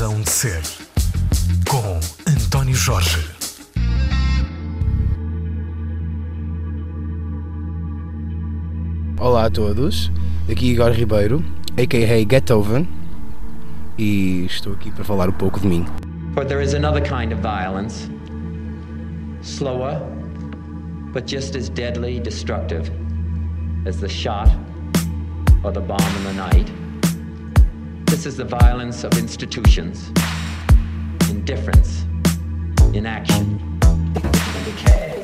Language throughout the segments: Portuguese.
Razão de Ser, com António Jorge. Olá a todos, aqui Igor Ribeiro, a.k.a. Getoven, e estou aqui para falar um pouco de mim. But there is another kind of violence, slower, but just as deadly destructive as the shot or the bomb in the night. This is the violence of institutions, indifference, inaction, decay.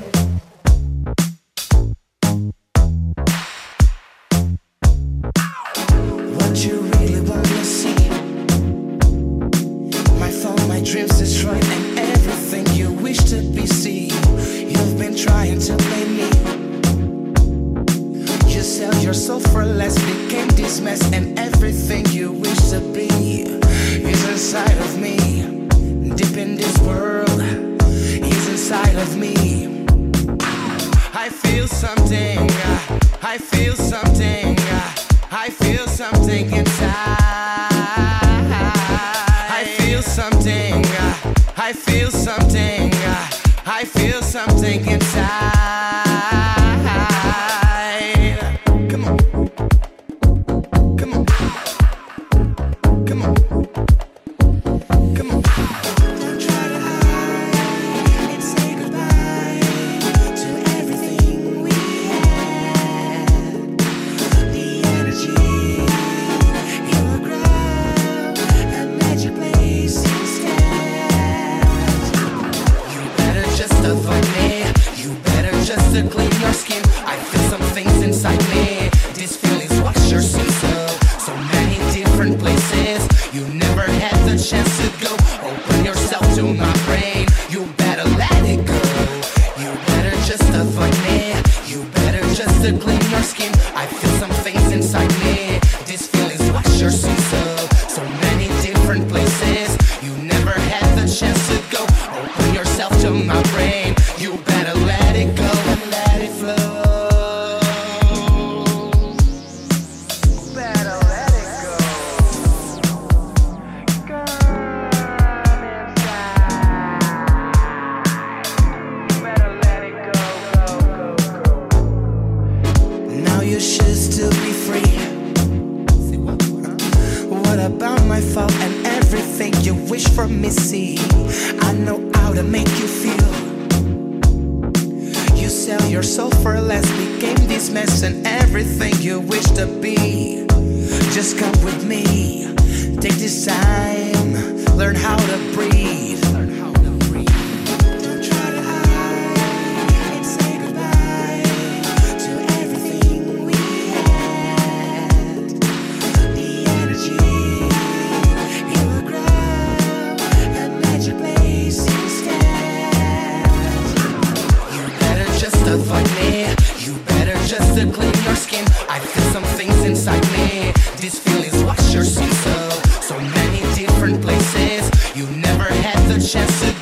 Chance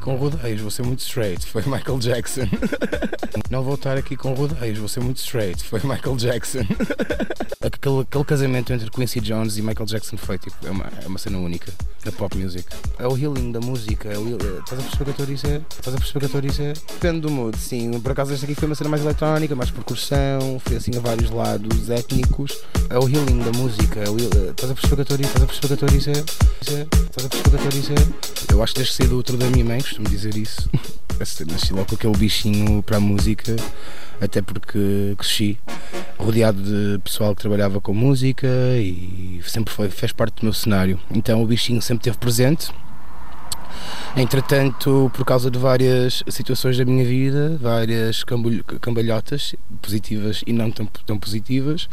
com rodeios, vou ser muito straight, foi Michael Jackson. Não vou estar aqui com rodeios, vou ser muito straight, foi Michael Jackson. Aquele, aquele casamento entre Quincy Jones e Michael Jackson foi tipo, é uma, é uma cena única da pop music. É o healing da música, é o é- estás a perceber o que eu estou a dizer? Estás a perceber o que eu estou a dizer? Depende do mood, sim. Por acaso esta aqui foi uma cena mais eletrónica, mais percussão, foi assim a vários lados étnicos. É o healing da música, é o é- estás a perceber o que eu estou a dizer? Estás a perceber o que eu estou a dizer? Estás a perceber o que eu estou a dizer? Eu acho que desde cedo outro da minha mãe, costumo dizer isso. Nasci logo com aquele bichinho para a música, até porque cresci rodeado de pessoal que trabalhava com música e sempre foi, fez parte do meu cenário. Então o bichinho sempre esteve presente. Entretanto, por causa de várias situações da minha vida, várias cambalhotas, positivas e não tão, tão positivas,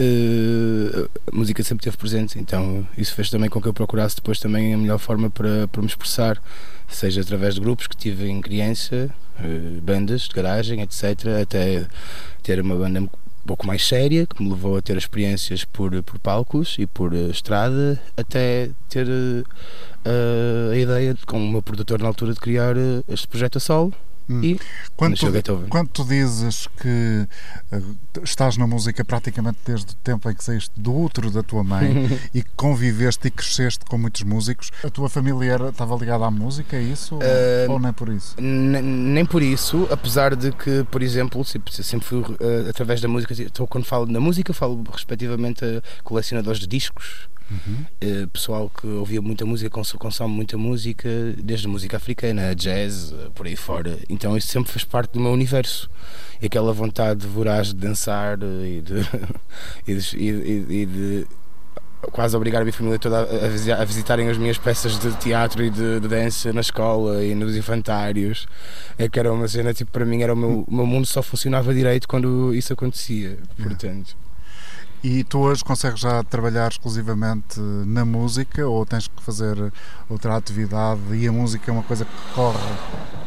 uh, a música sempre esteve presente. Então, isso fez também com que eu procurasse depois também a melhor forma para, para me expressar, seja através de grupos que tive em criança, uh, bandas de garagem, etc., até ter uma banda pouco mais séria, que me levou a ter experiências por, por palcos e por uh, estrada, até ter uh, a ideia, de, com o meu produtor na altura, de criar este projeto a solo. Hum. E quando tu, quando tu dizes que uh, estás na música praticamente desde o tempo em que saíste do útero da tua mãe e que conviveste e cresceste com muitos músicos, a tua família era, estava ligada à música, é isso? Uh, ou nem por isso? Nem por isso, apesar de que, por exemplo, sempre, sempre fui uh, através da música, estou quando falo na música, falo respectivamente a colecionadores de discos Uhum. Uh, pessoal que ouvia muita música, consome muita música, desde música africana, jazz, eh, por aí fora. Então isso sempre fez parte do meu universo. E aquela vontade voraz de dançar eh, e de, e de, e, e de quase obrigar a minha família toda a, a, visitarem as minhas peças de teatro e de, de, dança na escola e nos infantários. É que era uma cena, tipo, para mim era o meu, o meu mundo só funcionava direito quando isso acontecia. Portanto. E tu hoje consegues já trabalhar exclusivamente na música ou tens que fazer outra atividade e a música é uma coisa que corre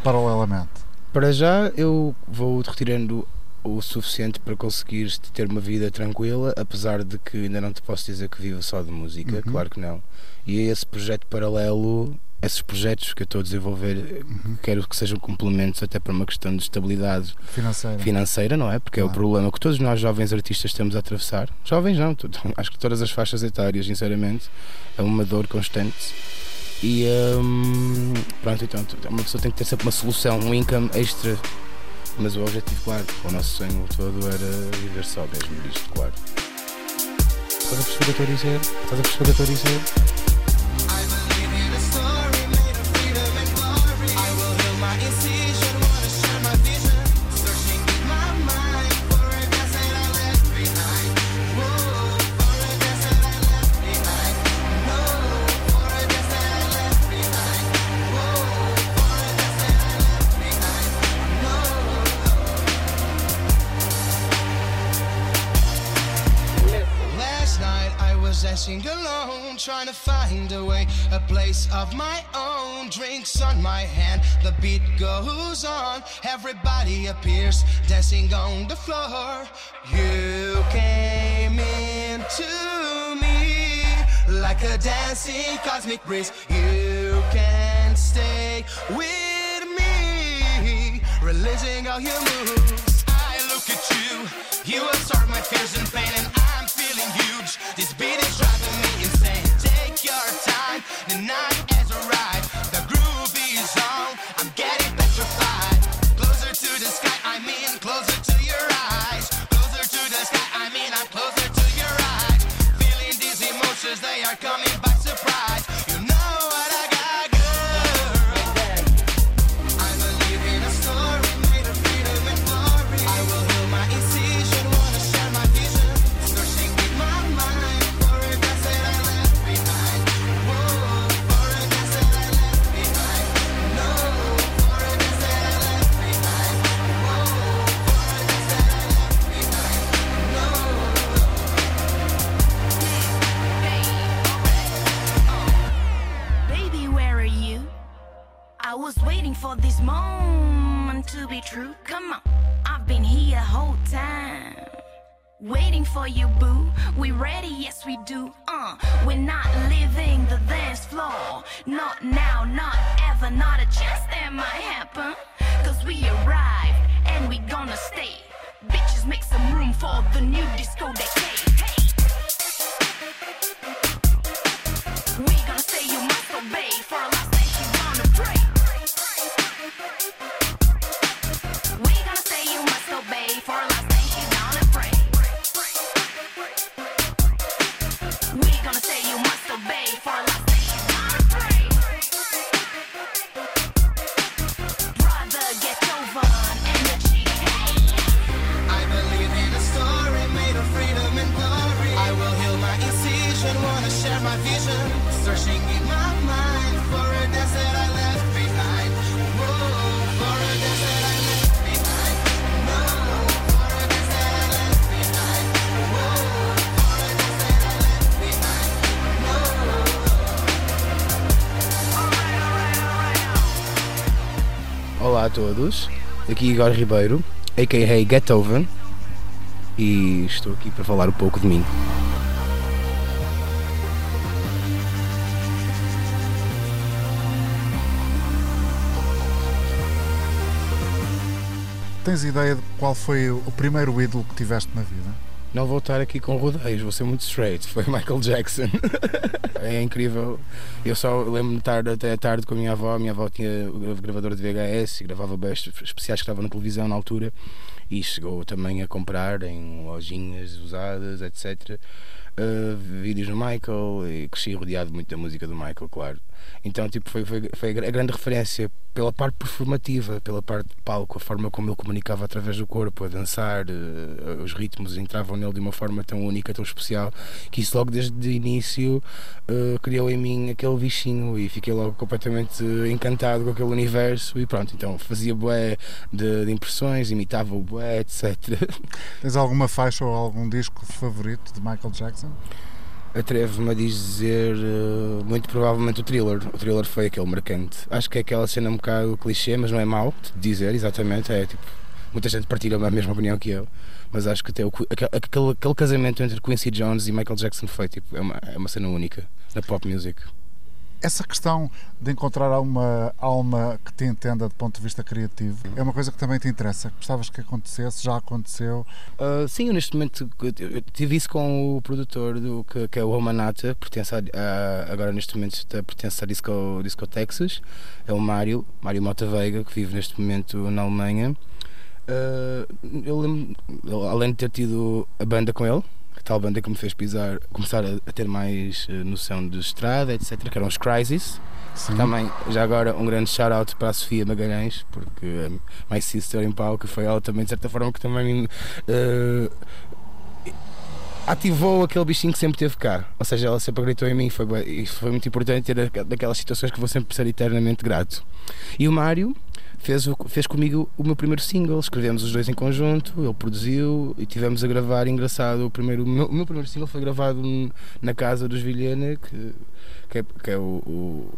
paralelamente? Para já eu vou retirando o suficiente para conseguir ter uma vida tranquila, apesar de que ainda não te posso dizer que vivo só de música, uhum. claro que não. E esse projeto paralelo esses projetos que eu estou a desenvolver uhum. quero que sejam complementos até para uma questão de estabilidade financeira, financeira não é? Porque é o problema que todos nós jovens artistas temos a atravessar. Jovens não, acho que todas as faixas etárias, sinceramente, é uma dor constante. E hum, pronto, então uma pessoa tem que ter sempre uma solução, um income extra. Mas o objetivo, claro, o nosso sonho todo era viver só mesmo disto, claro. Estás a perceber o que eu estou a dizer? Estás a perceber o que eu estou a dizer? Place of my own. Drinks on my hand, the beat goes on. Everybody appears dancing on the floor. You came into me like a dancing cosmic breeze. You can stay with me, releasing all your moves. I look at you, you absorb my fears and pain, and I'm feeling huge. This beat is driving me was waiting for this moment to be true. Come on, I've been here whole time. Waiting for you, boo. We ready, yes we do. Uh, we're not leaving the dance floor. Not now, not ever, not a chance that might happen. Cause we arrived and we gonna stay. Bitches, make some room for the new disco decade. A todos, aqui Igor Ribeiro, a.k.a. Getoven, e estou aqui para falar um pouco de mim. Tens ideia de qual foi o primeiro ídolo que tiveste na vida? Não vou estar aqui com rodeios, vou ser muito straight. Foi Michael Jackson. é incrível. Eu só lembro-me de estar até tarde com a minha avó. A minha avó tinha gravadora de VHS e gravava especiais que estavam na televisão na altura. E chegou também a comprar em lojinhas usadas, etc. Uh, vídeos do Michael e cresci rodeado muito da música do Michael, claro. Então, tipo, foi, foi, foi a grande referência pela parte performativa, pela parte de palco, a forma como ele comunicava através do corpo, a dançar, uh, os ritmos entravam nele de uma forma tão única, tão especial, que isso logo desde o início uh, criou em mim aquele bichinho e fiquei logo completamente encantado com aquele universo e pronto, então fazia bué de, de impressões, imitava o bué, etc. Tens alguma faixa ou algum disco favorito de Michael Jackson? Atrevo-me a dizer uh, muito provavelmente o thriller. O thriller foi aquele marcante. Acho que é aquela cena um bocado clichê, mas não é mau de dizer, exatamente. É tipo, muita gente partilha a mesma opinião que eu, mas acho que até o, aquele, aquele, casamento entre Quincy Jones e Michael Jackson foi tipo, é uma, é uma cena única na pop music essa questão de encontrar uma alma que te entenda do ponto de vista criativo é uma coisa que também te interessa. Gostavas que acontecesse? Já aconteceu? Uh, sim, neste momento eu tive isso com o produtor do, que, que é o Romanata, pertence a, a, agora neste momento pertence à Disco, Disco Texas, é o Mário, Mário Mota Veiga, que vive neste momento na Alemanha. Uh, eu lembro, além de ter tido a banda com ele, tal banda que me fez pisar, começar a, a ter mais uh, noção de estrada, etc., que eram os Crisis. Sim. Também, já agora, um grande shout-out para a Sofia Magalhães, porque uh, My Sister em palco foi ela também, de certa forma, que também uh, ativou aquele bichinho que sempre teve cá. Ou seja, ela sempre gritou em mim, foi, e foi muito importante ter daquelas situações que vou sempre ser eternamente grato. E o Mário, fez, fez comigo o meu primeiro single, escrevemos os dois em conjunto, ele produziu e tivemos a gravar. Engraçado, o, primeiro, o, meu, o meu primeiro single foi gravado na casa dos Vilhena, que, que, é, que é o, o,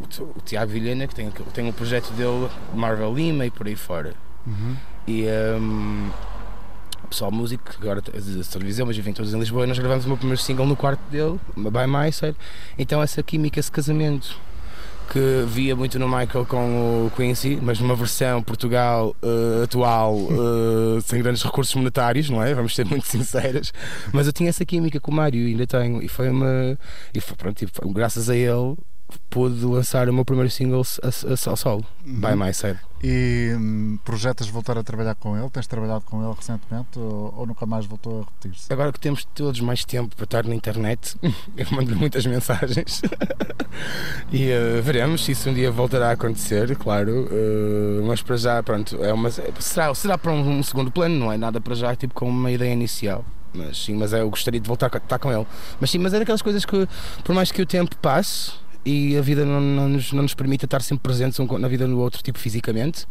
o, Tiago Vilhena, que tem, tem um projeto dele, Marvel Lima e por aí fora. Uhum. E. Um, pessoal músico, agora a televisão, mas vivem todos em Lisboa, e nós gravamos o meu primeiro single no quarto dele, By My Side. Então essa química, esse casamento que via muito no Michael com o Quincy, mas numa versão Portugal uh, atual, uh, sem grandes recursos monetários, não é? Vamos ser muito sinceras. Mas eu tinha essa química com o Mário e ainda tenho. E foi uma. E foi, pronto, graças a ele pude lançar o meu primeiro single ao solo, uhum. By. E hum, projetas voltar a trabalhar com ele? Tens trabalhado com ele recentemente ou, ou nunca mais voltou a repetir-se? Agora que temos todos mais tempo para estar na internet, eu mando-lhe muitas mensagens e uh, veremos se isso um dia voltará a acontecer, claro. Uh, mas para já, pronto, é uma, será, será para um, um segundo plano, não é nada para já, tipo com uma ideia inicial mas sim, mas eu gostaria de voltar a estar com ele. Mas sim, mas é daquelas coisas que, por mais que o tempo passe, e a vida não, não, nos, não nos permite estar sempre presentes um na vida do outro, tipo fisicamente,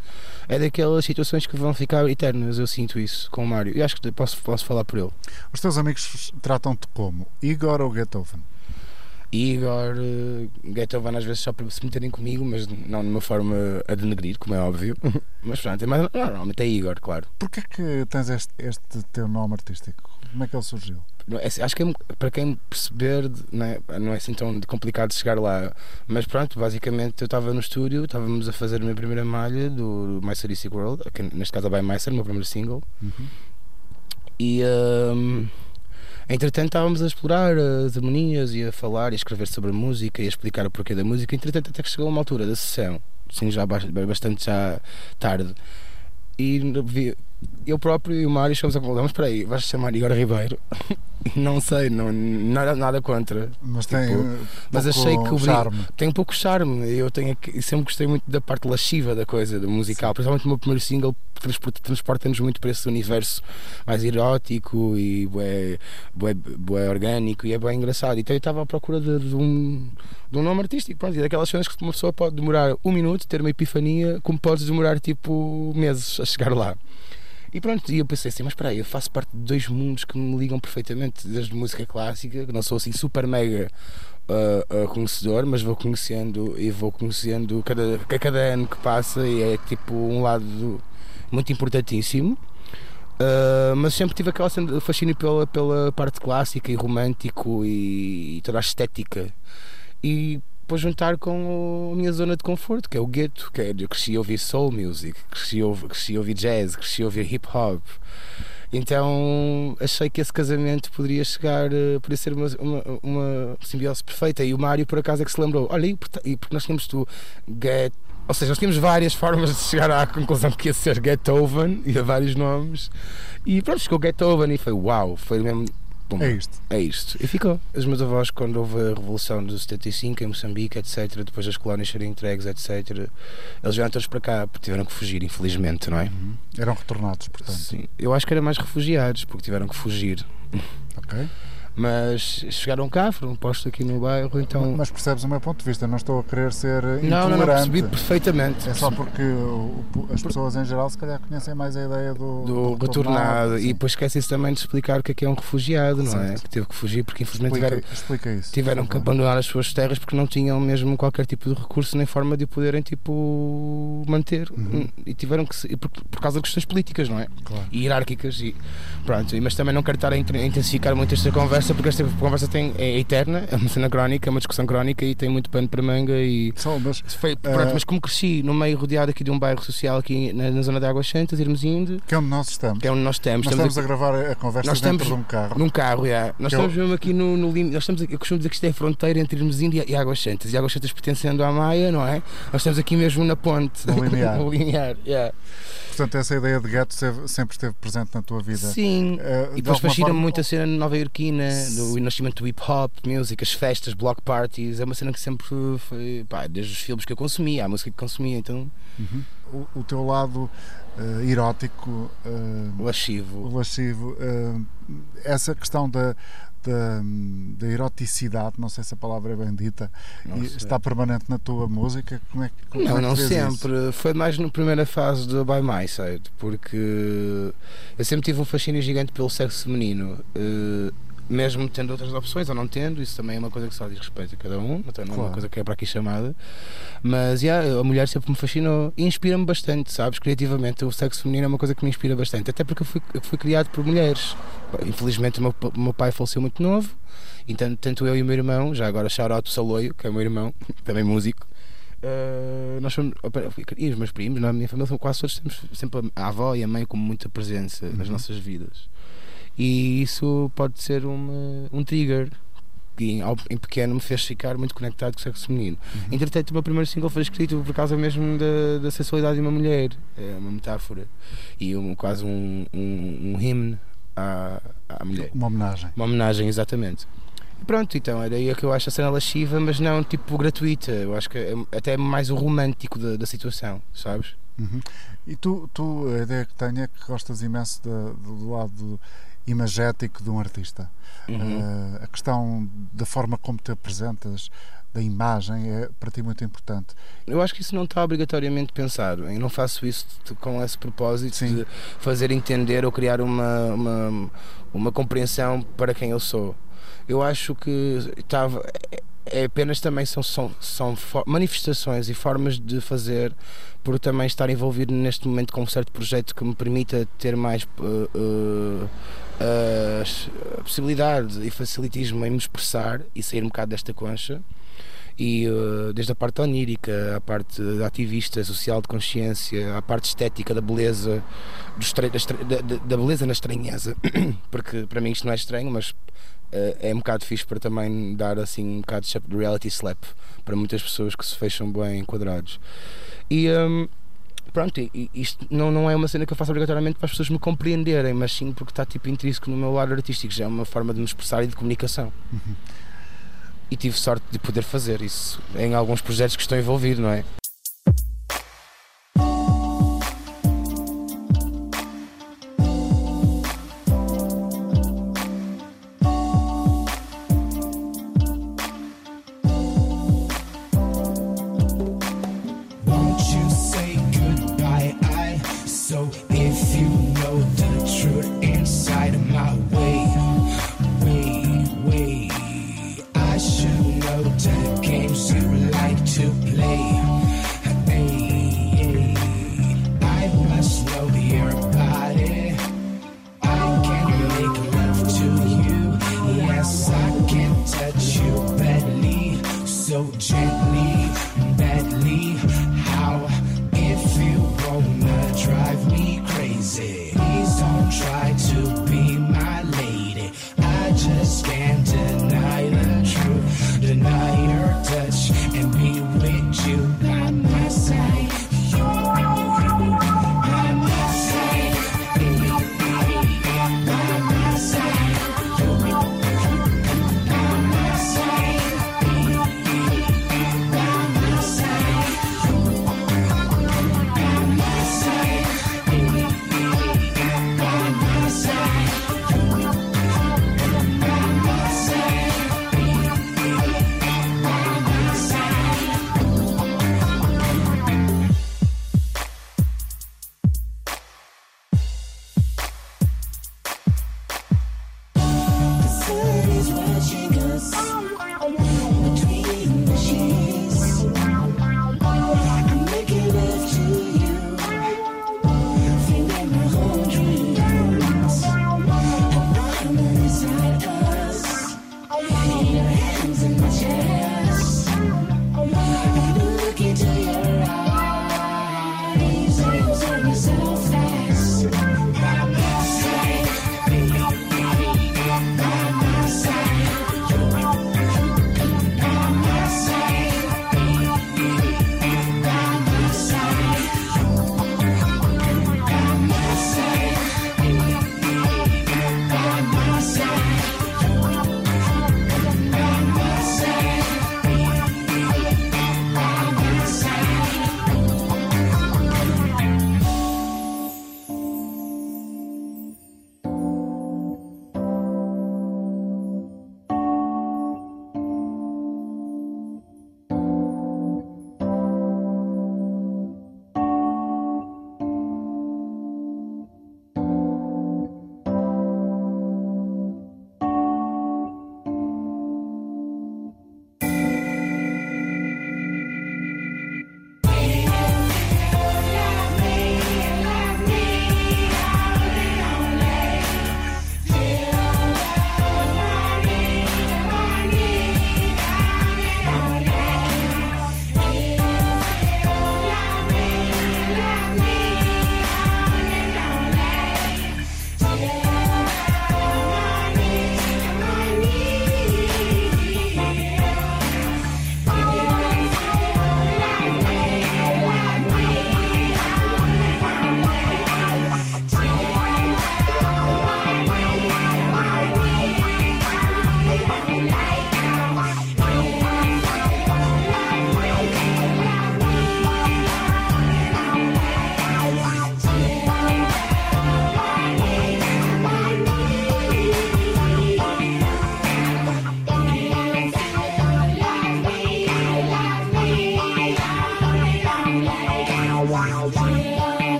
é daquelas situações que vão ficar eternas. Eu sinto isso com o Mário e acho que posso, posso falar por ele. Os teus amigos tratam-te como? Igor ou Beethoven? Igor, Beethoven às vezes só para se meterem comigo, mas não de uma forma a denegrir, como é óbvio. mas pronto, é mas normalmente é Igor, claro. Porquê que tens este, este teu nome artístico? Como é que ele surgiu? É, acho que é, para quem perceber não é, não é assim tão complicado chegar lá mas pronto, basicamente eu estava no estúdio estávamos a fazer a minha primeira malha do Meister Sick World, que neste caso é By Meister, o meu primeiro single uhum. e um, entretanto estávamos a explorar as harmonias e a falar e a escrever sobre a música e a explicar o porquê da música entretanto até que chegou uma altura da sessão sim, já bastante já tarde e eu próprio e o Mário chegamos a conclusão, espera aí, vais chamar Igor Ribeiro? não sei, não, nada, nada contra. Mas tipo, tem um mas achei que o charme. tem um pouco charme. Eu tenho sempre gostei muito da parte lasciva da coisa, do musical, Sim. principalmente o meu primeiro single transporta-nos muito para esse universo mais erótico e bué, bué, bué orgânico e é bem engraçado. Então eu estava à procura de, de, um, de um nome artístico, pronto, e daquelas coisas que uma pessoa pode demorar um minuto, ter uma epifania, como podes demorar tipo meses a chegar lá. E pronto, e eu pensei assim, mas espera aí, eu faço parte de dois mundos que me ligam perfeitamente, desde música clássica, que não sou assim super mega uh, uh, conhecedor, mas vou conhecendo e vou conhecendo cada, cada ano que passa e é tipo um lado muito importantíssimo. Uh, mas sempre tive aquela fascínio pela, pela parte clássica e romântico e, toda a estética. E depois juntar com o- a minha zona de conforto, que é o gueto, que é, eu cresci a ouvir soul music, cresci a, cresci a ouvir jazz, cresci a ouvir hip hop. Então achei que esse casamento poderia chegar, eh, poderia ser uma, uma, uma simbiose perfeita. E o Mário, por acaso, é que se lembrou: olha, e porque nós tínhamos do Get. Ou seja, nós tínhamos várias formas de chegar à conclusão que ia ser Getoven e a vários nomes. E pronto, ficou Getoven e foi uau, foi mesmo. Pum, É isto. é isto. E ficou. Os meus avós, quando houve a Revolução de 75 em Moçambique, etc., depois das colónias serem entregues, etc., eles vieram todos para cá, porque tiveram que fugir, infelizmente, não é? Eram retornados, portanto. Sim. Eu acho que era mais refugiados, porque tiveram que fugir. Ok? Mas chegaram cá, foram postos aqui no bairro, então. Mas percebes o meu ponto de vista, não estou a querer ser não, não, não, intolerante. percebi perfeitamente. É só porque as pessoas em geral se calhar conhecem mais a ideia do, do retornado. sim. E depois esquecem-se também de explicar o que é que é um refugiado, não é? Que teve que fugir porque infelizmente tiveram, explica, explica isso. tiveram que abandonar as suas terras porque não tinham mesmo qualquer tipo de recurso nem forma de o poderem tipo manter Uhum. e tiveram que se- por, por causa de questões políticas não é Claro. e hierárquicas e pronto mas também não quero estar a intensificar muito esta conversa porque esta conversa tem, é eterna é uma cena crónica é uma discussão crónica e tem muito pano para manga e Só, mas foi, pronto, Eh, mas como cresci no meio rodeado aqui de um bairro social aqui na, na zona de Águas Santas irmos indo que é onde nós estamos. que é onde nós estamos nós estamos estamos a gravar a conversa Nós dentro estamos de um carro. num carro, já. Nós Que é estamos mesmo aqui no, no limite. Nós estamos eu costumo dizer que isto é a fronteira entre Hermesinde e, e Águas Santas. E Águas Santas pertencendo à Maia, não é? Nós estamos aqui mesmo na ponte. No linear. no linear, yeah. Portanto, essa ideia de gueto sempre esteve presente na tua vida. Sim. Eh, E de depois fascina-me forma- muito a cena nova iorquina, do nascimento do hip hop, música, as festas, block parties. É uma cena que sempre foi, pá, desde os filmes que eu consumia, a música que consumia, então, o, o teu lado eh, erótico, eh, lascivo. lascivo, eh, essa questão da, da, da eroticidade, não sei se a palavra é bem dita, Não sei. está permanente na tua música. Como é que como é Não, que não vês isso? sempre. Foi mais na primeira fase do By My Side, porque eu sempre tive um fascínio gigante pelo sexo feminino. eh, mesmo tendo outras opções ou não tendo, isso também é uma coisa que só diz respeito a cada um, então não é Claro. uma coisa que é para aqui chamada. Mas yeah, a mulher sempre me fascinou e inspira-me bastante, sabes? Criativamente, o sexo feminino é uma coisa que me inspira bastante, até porque eu fui, eu fui criado por mulheres. Infelizmente, o meu, o meu pai faleceu muito novo, então tanto eu e o meu irmão, já agora shout out o Saloio, que é o meu irmão, também músico. Uh, nós somos, e os meus primos, na minha família, são quase todos temos sempre a avó e a mãe como muita presença nas Uhum. nossas vidas. E isso pode ser uma, um trigger que em, ao- em pequeno me fez ficar muito conectado com o sexo feminino. Uhum. Entretanto, o meu primeiro single foi escrito por causa mesmo da, da sensualidade de uma mulher, é uma metáfora e um, quase um, um, um hymne à, à mulher. Uma homenagem. Uma homenagem, exatamente. E pronto, então era aí que eu acho a cena lasciva, mas não tipo gratuita. Eu acho que é até mais o romântico da, da situação, sabes? Uhum. E tu, tu, a ideia que tenho é que gostas imenso da- do lado imagético de um artista. Uhum. Eh, a questão da forma como te apresentas, da imagem, é para ti muito importante. Eu acho que isso não está obrigatoriamente pensado. Eu não faço isso com esse propósito Sim. de fazer entender ou criar uma, uma, uma compreensão para quem eu sou. Eu acho que estava. é- É apenas também são, são, são manifestações e formas de fazer por também estar envolvido neste momento com um certo projeto que me permita ter mais uh, uh, a possibilidade e facilitismo em me expressar e sair um bocado desta concha e uh, desde a parte onírica, a parte ativista, social de consciência, a parte estética da beleza, da, da- beleza na estranheza, porque para mim isto não é estranho, mas uh, é um bocado fixe para também dar assim um bocado de reality slap para muitas pessoas que se fecham bem enquadrados. E um, pronto, e- isto não, não é uma cena que eu faço obrigatoriamente para as pessoas me compreenderem, mas sim porque está tipo intrínseco no meu lado artístico, já é uma forma de me expressar e de comunicação e tive sorte de poder fazer isso em alguns projetos que estou envolvido, não é?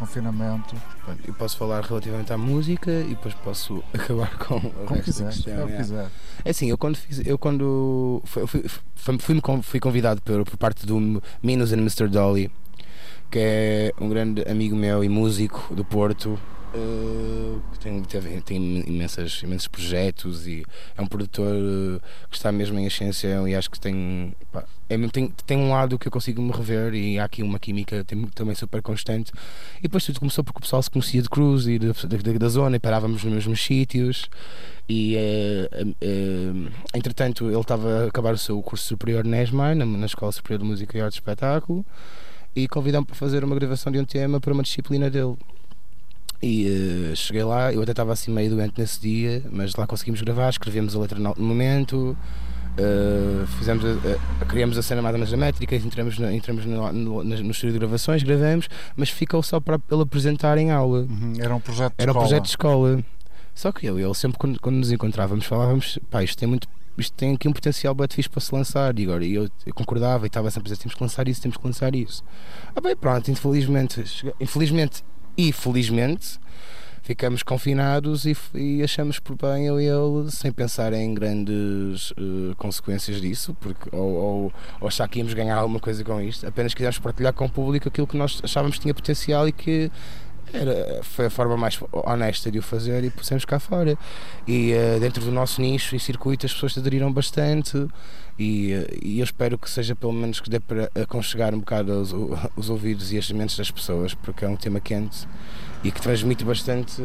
Confinamento? Eu posso falar relativamente à música e depois posso acabar com o Como quiseres, questão. é quiser. É assim, eu quando fiz, eu quando fui, fui, fui, fui, fui convidado por, por parte do Minos and Mr. Dolly, que é um grande amigo meu e músico do Porto, eh, tem, tem imensas, imensos projetos e é um produtor eh, que está mesmo em ascensão e acho que tem, pá, é, tem, tem um lado que eu consigo me rever e há aqui uma química tem- também super constante. E depois tudo começou porque o pessoal se conhecia de cruz e da, da, da zona e parávamos nos mesmos sítios. E eh, entretanto ele estava a acabar o seu curso superior na ESMAI, na, na Escola Superior de Música e Arte de Espetáculo, e convidou-me para fazer uma gravação de um tema para uma disciplina dele. E eh, cheguei lá, eu até estava assim meio doente nesse dia, mas lá conseguimos gravar, escrevemos a letra no momento, eh, fizemos a, a- criamos a cena mais ou menos métrica, entramos, na, entramos no, no, no estúdio de gravações, gravamos, mas ficou só para ele apresentar em aula. Uhum, Era um projeto de Era um escola. projeto de escola. Só que eu e ele sempre quando, quando nos encontrávamos falávamos, pá, isto tem muito. Isto tem aqui um potencial bem fixe para se lançar e agora eu, eu concordava e estava sempre a dizer temos que lançar isso, temos que lançar isso. Ah bem, pronto, infelizmente, infelizmente e felizmente ficamos confinados e, e achamos por bem eu e ele, sem pensar em grandes eh, consequências disso, porque, ou, ou, ou achar que íamos ganhar alguma coisa com isto, apenas quisemos partilhar com o público aquilo que nós achávamos que tinha potencial e que era, foi a forma mais honesta de o fazer e pusemos cá fora. E eh, dentro do nosso nicho e circuito as pessoas aderiram bastante e, eh, e eu espero que seja pelo menos que dê para aconchegar um bocado os, os ouvidos e as mentes das pessoas, porque é um tema quente e que transmite bastante.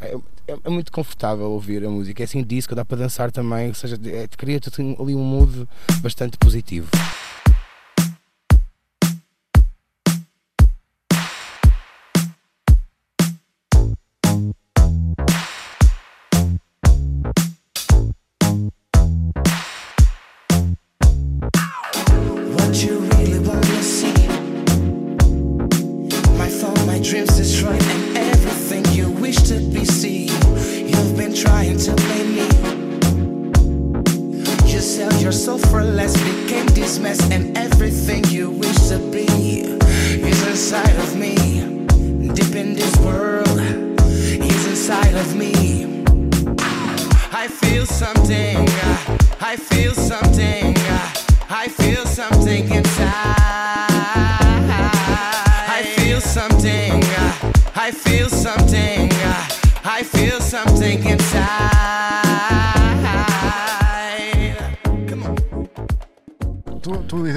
eh, É, é muito confortável ouvir a música. É assim disco, dá para dançar também, ou seja, é, cria-te assim ali um mood bastante positivo.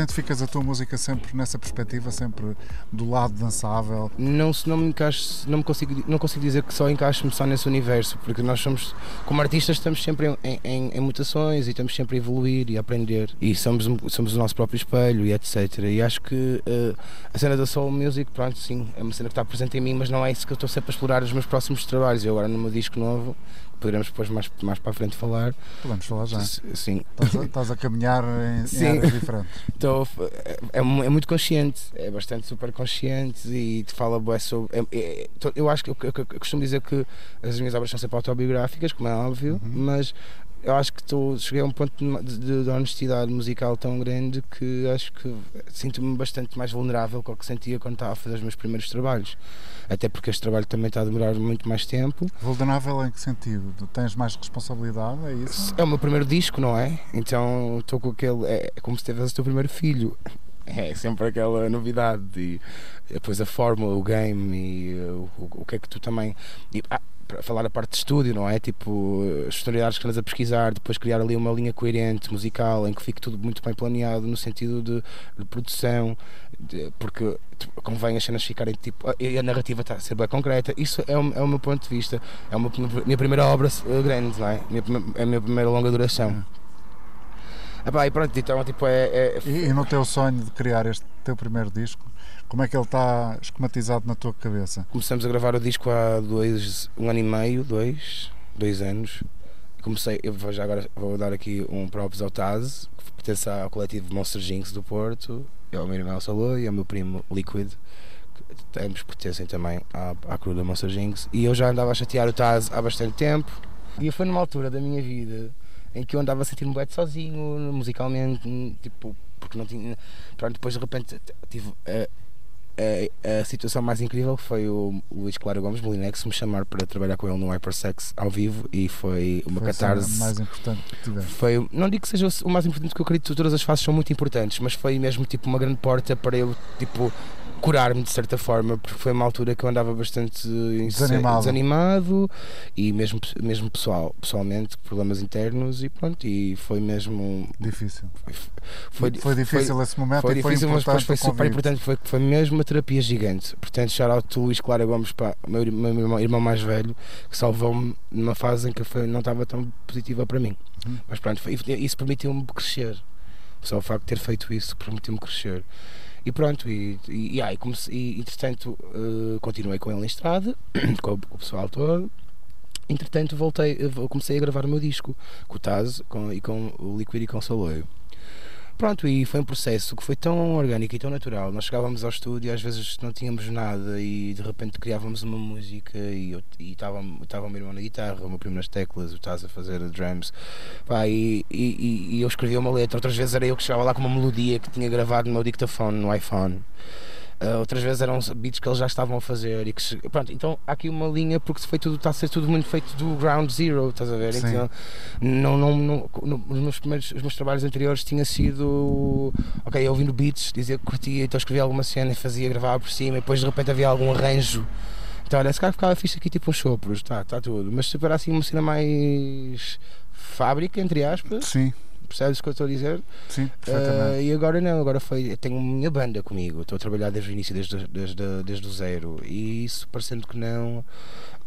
Identificas a tua música sempre nessa perspectiva, sempre do lado dançável. não se não me encaixo, não me consigo não consigo dizer que só encaixo-me só nesse universo porque nós somos como artistas estamos sempre em, em, em mutações e estamos sempre a evoluir e a aprender. E somos somos o nosso próprio espelho e etc e acho que eh, a cena da soul music pronto sim é uma cena que está presente em mim mas não é isso que eu estou sempre a explorar nos meus próximos trabalhos. Eu agora no meu disco novo poderemos depois mais mais para a frente falar Podemos falar já. sim Estás a, estás a caminhar em, em Sim. áreas diferentes. Então, é, é é muito consciente, é bastante super consciente e te fala bué sobre. é- é- to- eu acho que eu, eu- eu costumo dizer que as minhas obras são sempre autobiográficas, como é óbvio, mas eu acho que estou, cheguei a um ponto de, de- de honestidade musical tão grande que acho que sinto-me bastante mais vulnerável com o que sentia quando estava a fazer os meus primeiros trabalhos. Até porque este trabalho também está a demorar muito mais tempo. Vulnerável em que sentido? Tens mais responsabilidade, é isso? É o meu primeiro disco, não é? Então estou com aquele. É é como se tivesse o teu primeiro filho. É sempre aquela novidade. E depois a fórmula, o game e uh, o, o que é que tu também. e, ah, para falar a parte de estúdio, não é? Tipo, as sonoridades que andas a pesquisar, depois criar ali uma linha coerente, musical, em que fique tudo muito bem planeado no sentido de, de produção, de- porque tipo, convém as cenas ficarem tipo. E a narrativa está a ser bem concreta. Isso é o, é o meu ponto de vista. É uma minha primeira obra eh, grande, não é? Minha, é a minha primeira longa duração. Epá, e pronto, então tipo, é- é, E, e no teu sonho de criar este teu primeiro disco, como é que ele está esquematizado na tua cabeça? Começamos a gravar o disco há dois, um ano e meio, dois, dois anos. Comecei, eu vou já agora vou dar aqui um props ao Taz, que pertence ao coletivo Monster Jinx do Porto, é o meu irmão Salô e é o meu primo Liquid, que ambos pertencem também à, à crew da Monster Jinx. E eu já andava a chatear o Taz há bastante tempo. E foi numa altura da minha vida em que eu andava a sentir-me bué sozinho, musicalmente, tipo, porque não tinha. Pronto, depois de repente tive. a- a, a situação mais incrível foi o Luís Claro Gomes Molinex me chamar para trabalhar com ele no Hypersex ao vivo e foi uma Foi catarse. mais importante que tiveste. Foi, não digo que seja o mais importante, porque eu acredito que todas as fases são muito importantes, mas foi mesmo tipo uma grande porta para eu tipo curar-me de certa forma, porque foi uma altura que eu andava bastante inse- Desanimado. desanimado e mesmo, mesmo pessoal, pessoalmente, problemas internos e pronto, e foi mesmo Difícil. foi, Foi difícil esse momento foi foi difícil, mas depois foi super importante. Foi, foi mesmo uma terapia gigante. Portanto, shout out to Luís Clara Gomes, pá, meu, meu irmão, irmão mais velho, que salvou-me numa fase em que foi, não estava tão positiva para mim. Uhum. Mas pronto, foi- isso permitiu-me crescer. Só o facto de ter feito isso permitiu-me crescer. E pronto, e, e, e, ah, e, comecei, e entretanto eh, continuei com ele em estrada, com, com o pessoal todo. Entretanto, voltei, eu comecei a gravar o meu disco com o Taz com, e com o Liquid e com o Saloio. Pronto, e foi um processo que foi tão orgânico e tão natural. Nós chegávamos ao estúdio, às vezes não tínhamos nada e de repente criávamos uma música e estava o meu irmão na guitarra, o meu primo nas teclas, o Taz a fazer drums. Pá, e, e, e- eu escrevia uma letra, outras vezes era eu que chegava lá com uma melodia que tinha gravado no meu dictafone, no iPhone. Ah, outras vezes eram beats que eles já estavam a fazer e que pronto, então há aqui uma linha porque foi tudo, está a ser tudo muito feito do ground zero, estás a ver? Sim. Então, não, não, não, no- nos primeiros os meus trabalhos anteriores tinha sido ok, eu ouvindo beats, dizia que curtia, então escrevia alguma cena e fazia, gravava por cima, e depois de repente havia algum arranjo. Então olha, esse cara ficava fixe aqui tipo uns sopros, tá, tá tudo. Mas se para assim uma cena mais fábrica, entre aspas, Sim, percebes o que eu estou a dizer? sim, perfeitamente. e agora não, agora foi. Tenho a minha banda comigo, estou a trabalhar desde o início, desde, desde, desde o zero. E isso, parecendo que não.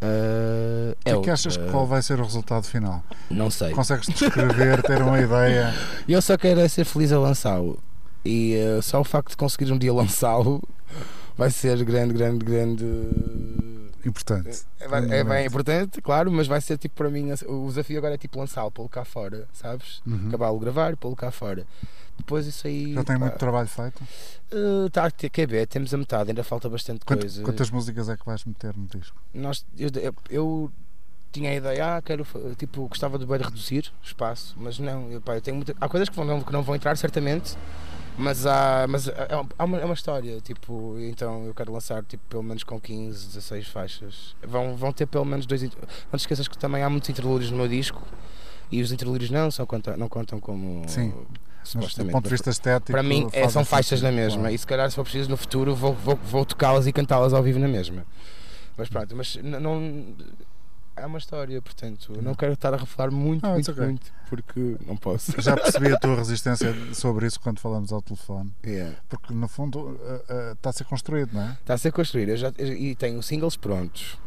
ah, o que é que achas que qual vai ser o resultado final? Não sei. Consegues descrever, ter uma ideia? Eu só quero é ser feliz a lançá-lo. E ah, só o facto de conseguir um dia lançá-lo vai ser grande, grande, grande. Importante. É, é bem importante, claro, mas vai ser tipo para mim. O desafio agora é tipo lançá-lo, pô-lo cá fora, sabes? Uhum. Acabá-lo gravar e pô-lo cá fora. Depois isso aí. Já tem pá, muito trabalho feito? Está a QB, temos a metade, ainda falta bastante Quant- coisa. quantas músicas é que vais meter no disco? Nós, eu, eu, eu tinha a ideia, ah, quero, tipo, gostava de bem reduzir espaço, mas não, eu, pá, eu tenho muita, há coisas que, vão, que não vão entrar certamente, mas há, mas há, há uma, é uma história, tipo, então eu quero lançar tipo, pelo menos com 15, 16 faixas. Vão, vão ter pelo menos dois. Não te esqueças que também há muitos interlúdios no meu disco e os interlúdios não, são, conta- não contam como. Sim. Mas do ponto de vista estético. para mim é, são faixas na mesma claro. e se calhar se for preciso no futuro vou, vou, vou tocá-las e cantá-las ao vivo na mesma. Mas pronto, mas não. É uma história, portanto, eu não quero estar a revelar muito, it's muito, okay. muito, porque não posso. Já percebi a tua resistência sobre isso quando falamos ao telefone. Yeah. Porque no fundo eh, eh, está a ser construído, não é? Está a ser construído eu já, eu- e tenho singles prontos,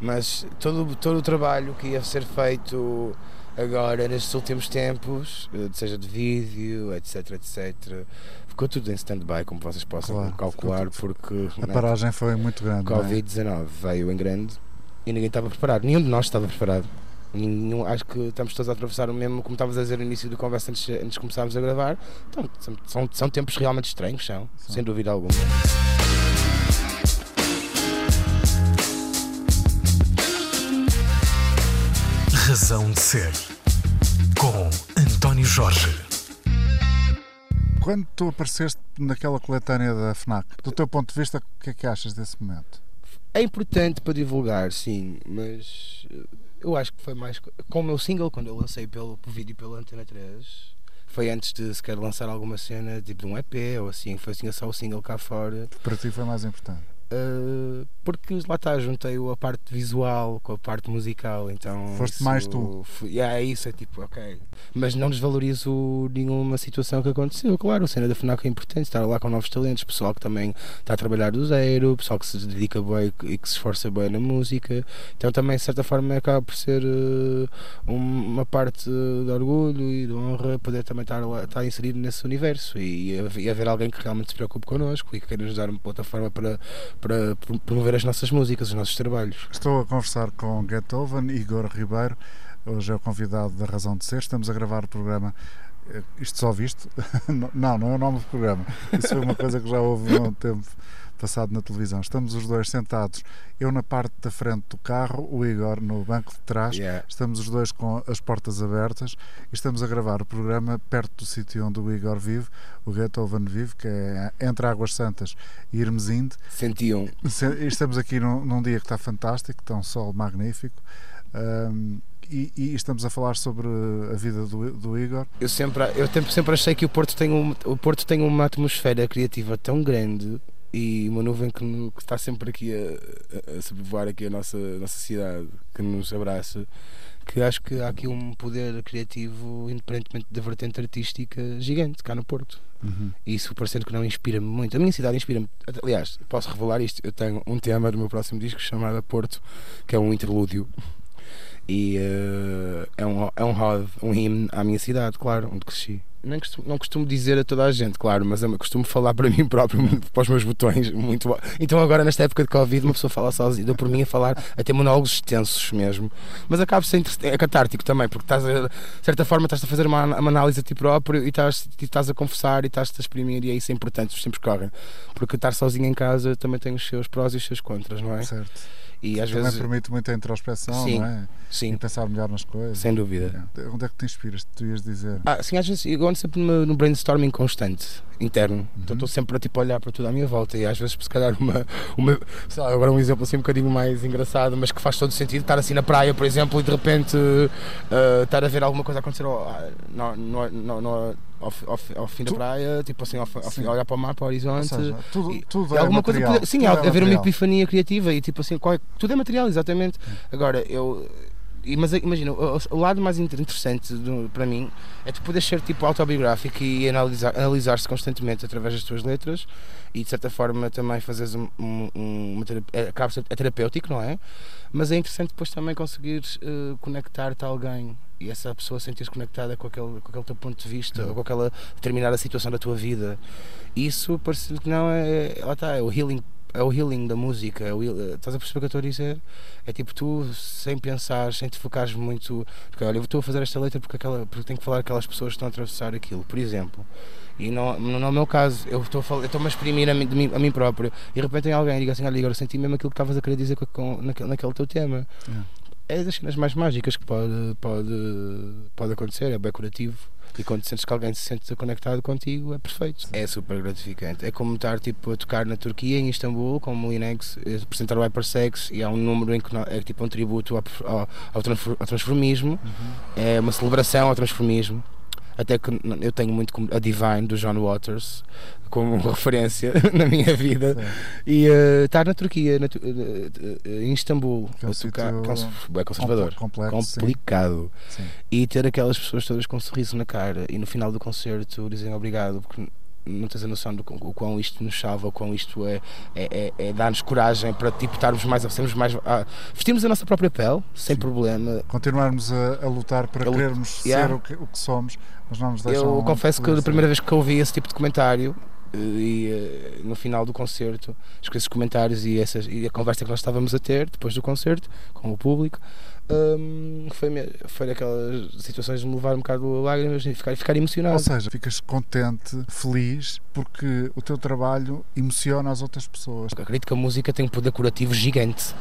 mas todo, todo o trabalho que ia ser feito agora nestes últimos tempos, eh, seja de vídeo, etc, etc, ficou tudo em stand-by, como vocês possam Claro, calcular, porque A né, paragem foi muito grande. não é? Covid-19 veio em grande e ninguém estava preparado, nenhum de nós estava preparado. Nenhum, acho que estamos todos a atravessar o mesmo, como estavas a dizer no início da conversa antes, antes de começarmos a gravar. Então, são, são, são tempos realmente estranhos, são, São. sem dúvida alguma. Razão de Ser. Com António Jorge. Quando tu apareceste naquela coletânea da FNAC, do teu ponto de vista, o que é que achas desse momento? É importante para divulgar, sim, mas eh, eu acho que foi mais co- com o meu single, quando eu lancei pelo, pelo vídeo pela Antena 3. Foi antes de sequer lançar alguma cena, tipo de um EP ou assim, foi assim só o single cá fora. Para ti foi mais importante. Uh, porque lá está, juntei a parte visual com a parte musical, então. Foste isso, mais tu. Fui, yeah, é isso, é tipo, ok. Mas não desvalorizo nenhuma situação que aconteceu. Claro, a cena da FNAC é importante, estar lá com novos talentos, pessoal que também está a trabalhar do zero, pessoal que se dedica bem e que se esforça bem na música. Então também, de certa forma, acaba por ser uh, uma parte de orgulho e de honra poder também estar, lá, estar inserido nesse universo e, e haver alguém que realmente se preocupe connosco e que queira nos dar uma plataforma para para promover as nossas músicas, os nossos trabalhos. Estou a conversar com Gethoven, Igor Ribeiro, hoje é o convidado da Razão de Ser. Estamos a gravar o programa. Eh, isto só visto? Não, não é o nome do programa. Isso foi uma coisa que já houve há um tempo passado na televisão. Estamos os dois sentados, eu na parte da frente do carro, o Igor no banco de trás. Yeah. Estamos os dois com as portas abertas e estamos a gravar o programa perto do sítio onde o Igor vive, o Beethoven vive, que é entre Águas Santas e Irmesinde. 101. Estamos aqui num, num dia que está fantástico, está um sol magnífico. Um, e, e, estamos a falar sobre a vida do, do, Igor. Eu sempre, eu sempre achei que o Porto tem, um, o Porto tem uma atmosfera criativa tão grande e uma nuvem que, que está sempre aqui a, a, a sobrevoar aqui a nossa, a nossa cidade, que nos abraça, que acho que há aqui um poder criativo, independentemente da vertente artística, gigante cá no Porto. Uhum. E isso parecendo que não inspira-me muito. A minha cidade inspira-me. Aliás, posso revelar isto. Eu tenho um tema do meu próximo disco chamado Porto, que é um interlúdio. E uh, é um, é um rod, um hino à minha cidade, claro, onde cresci nem costumo, não costumo dizer a toda a gente, claro, mas eu costumo falar para mim próprio, para os meus botões. Muito. Então, agora, nesta época de Covid, uma pessoa fala sozinha, deu por mim a falar a ter monólogos extensos mesmo. Mas acaba ser é catártico também, porque estás a, de certa forma estás a fazer uma, uma análise a ti próprio e estás, estás a conversar e estás a exprimir, e é isso é importante, os tempos correm. Porque estar sozinho em casa também tem os seus prós e os seus contras, não é? Certo. E às Também vezes permite muita introspeção, sim, não é? Sim. E pensar melhor nas coisas. Sem dúvida. É. Onde é que te inspiras? Tu ias dizer? Ah, sim, às vezes eu ando sempre no brainstorming constante, interno. Uhum. Então estou sempre a tipo, olhar para tudo à minha volta e às vezes, se calhar, uma. uma lá, agora um exemplo assim um bocadinho mais engraçado, mas que faz todo sentido. Estar assim na praia, por exemplo, e de repente uh, estar a ver alguma coisa acontecer oh, no, no, no, no ao, ao, ao, fim tu, da praia, tipo assim, ao, ao fim, olhar para o mar, para o horizonte. Seja, tudo, e, tudo e é alguma material, coisa, sim, tudo é haver uma epifania criativa e tipo assim, qual, é, tudo é material, exatamente. Agora, eu mas imagina, o, o, lado mais interessante do, para mim é tu poder ser tipo autobiográfico e analisar, analisar-se constantemente através das tuas letras e de certa forma também fazeres um, um, uma terapia, é, é terapêutico, não é? Mas é interessante depois também conseguir uh, conectar-te a alguém e essa pessoa sentir-se conectada com aquele, com aquele teu ponto de vista ou com aquela determinada situação da tua vida. Isso parece que não é. Lá está, é o healing é o healing da música. É o, estás a perceber o que eu estou a dizer? É tipo tu, sem pensar, sem te focares muito. Porque olha, eu estou a fazer esta letra porque, aquela, porque tenho que falar aquelas pessoas que estão a atravessar aquilo, por exemplo. E não, não é o meu caso, eu estou a, exprimir a mim, mim, a mim próprio. E de repente tem alguém e diga assim: Olha, eu senti mesmo aquilo que estavas a querer dizer com, naquele, naquele teu tema. É. é das cenas mais mágicas que pode, pode, pode acontecer, é bem curativo. E quando sentes que alguém se sente conectado contigo, é perfeito. É super gratificante. É como estar tipo, a tocar na Turquia, em Istambul, com o Molinex, apresentar o Hypersex e há um número em que é tipo um tributo ao, ao, ao transformismo, uhum. é uma celebração ao transformismo até que eu tenho muito a Divine do John Waters como referência na minha vida. E uh, estar na Turquia na, uh, em Istambul. Que é a tocar é conservador. complexo, complicado. Sim. Sim. e ter aquelas pessoas todas com um sorriso na cara e no final do concerto dizem obrigado porque não tens a noção do o quão isto nos salva, o quão isto é, é, é, é dar-nos coragem para tipo, estarmos mais, sermos mais ah, vestirmos a nossa própria pele, sem Sim. problema. Continuarmos a, a lutar para a querermos yeah. ser o que, o que, somos, mas não nos deixam. Eu confesso que a primeira vez que ouvi esse tipo de comentário e eh, no final do concerto, esses comentários e, essas, e a conversa que nós estávamos a ter depois do concerto com o público, um, foi, foi daquelas situações de me levar um bocado a lágrimas e ficar, ficar emocionado. Ou seja, ficas contente, feliz, porque o teu trabalho emociona as outras pessoas. Eu acredito que a música tem um poder curativo gigante.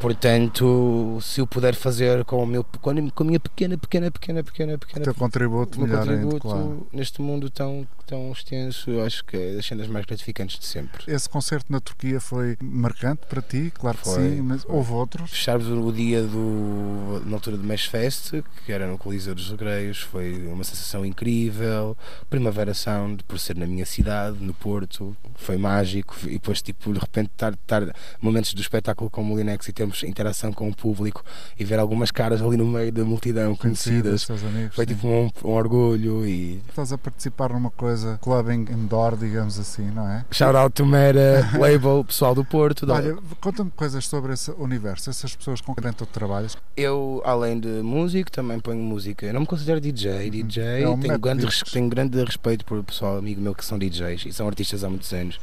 Portanto, se eu puder fazer com, o meu, com a minha pequena, pequena, pequena, pequena, O pequena teu contributo, o meu contributo claro. neste mundo tão, tão extenso, eu acho que é das cenas mais gratificantes de sempre. Esse concerto na Turquia foi marcante para ti, claro que Foi, sim, mas foi. houve outros. Fecharmos o dia do, na altura do Mesh Fest, que era no Coliseu dos Recreios, foi uma sensação incrível. Primavera Sound, por ser na minha cidade, no Porto, foi mágico. E depois, tipo, de repente, estar, estar momentos do espetáculo com o Molinex e termos interação com o público e ver algumas caras ali no meio da multidão Conhecidas, conhecidas. amigos. Foi sim. tipo um, um orgulho e Estás a participar numa coisa clubbing indoor, digamos assim, não é? shout out to Mera, label, pessoal do Porto. Olha, conta-me coisas sobre esse universo, essas pessoas com quem tu trabalhas. Eu, além de músico, também ponho música. Eu não me considero DJ. DJ, É um tenho, grande, tenho grande respeito por pessoal amigo meu que são DJs e são artistas há muitos anos.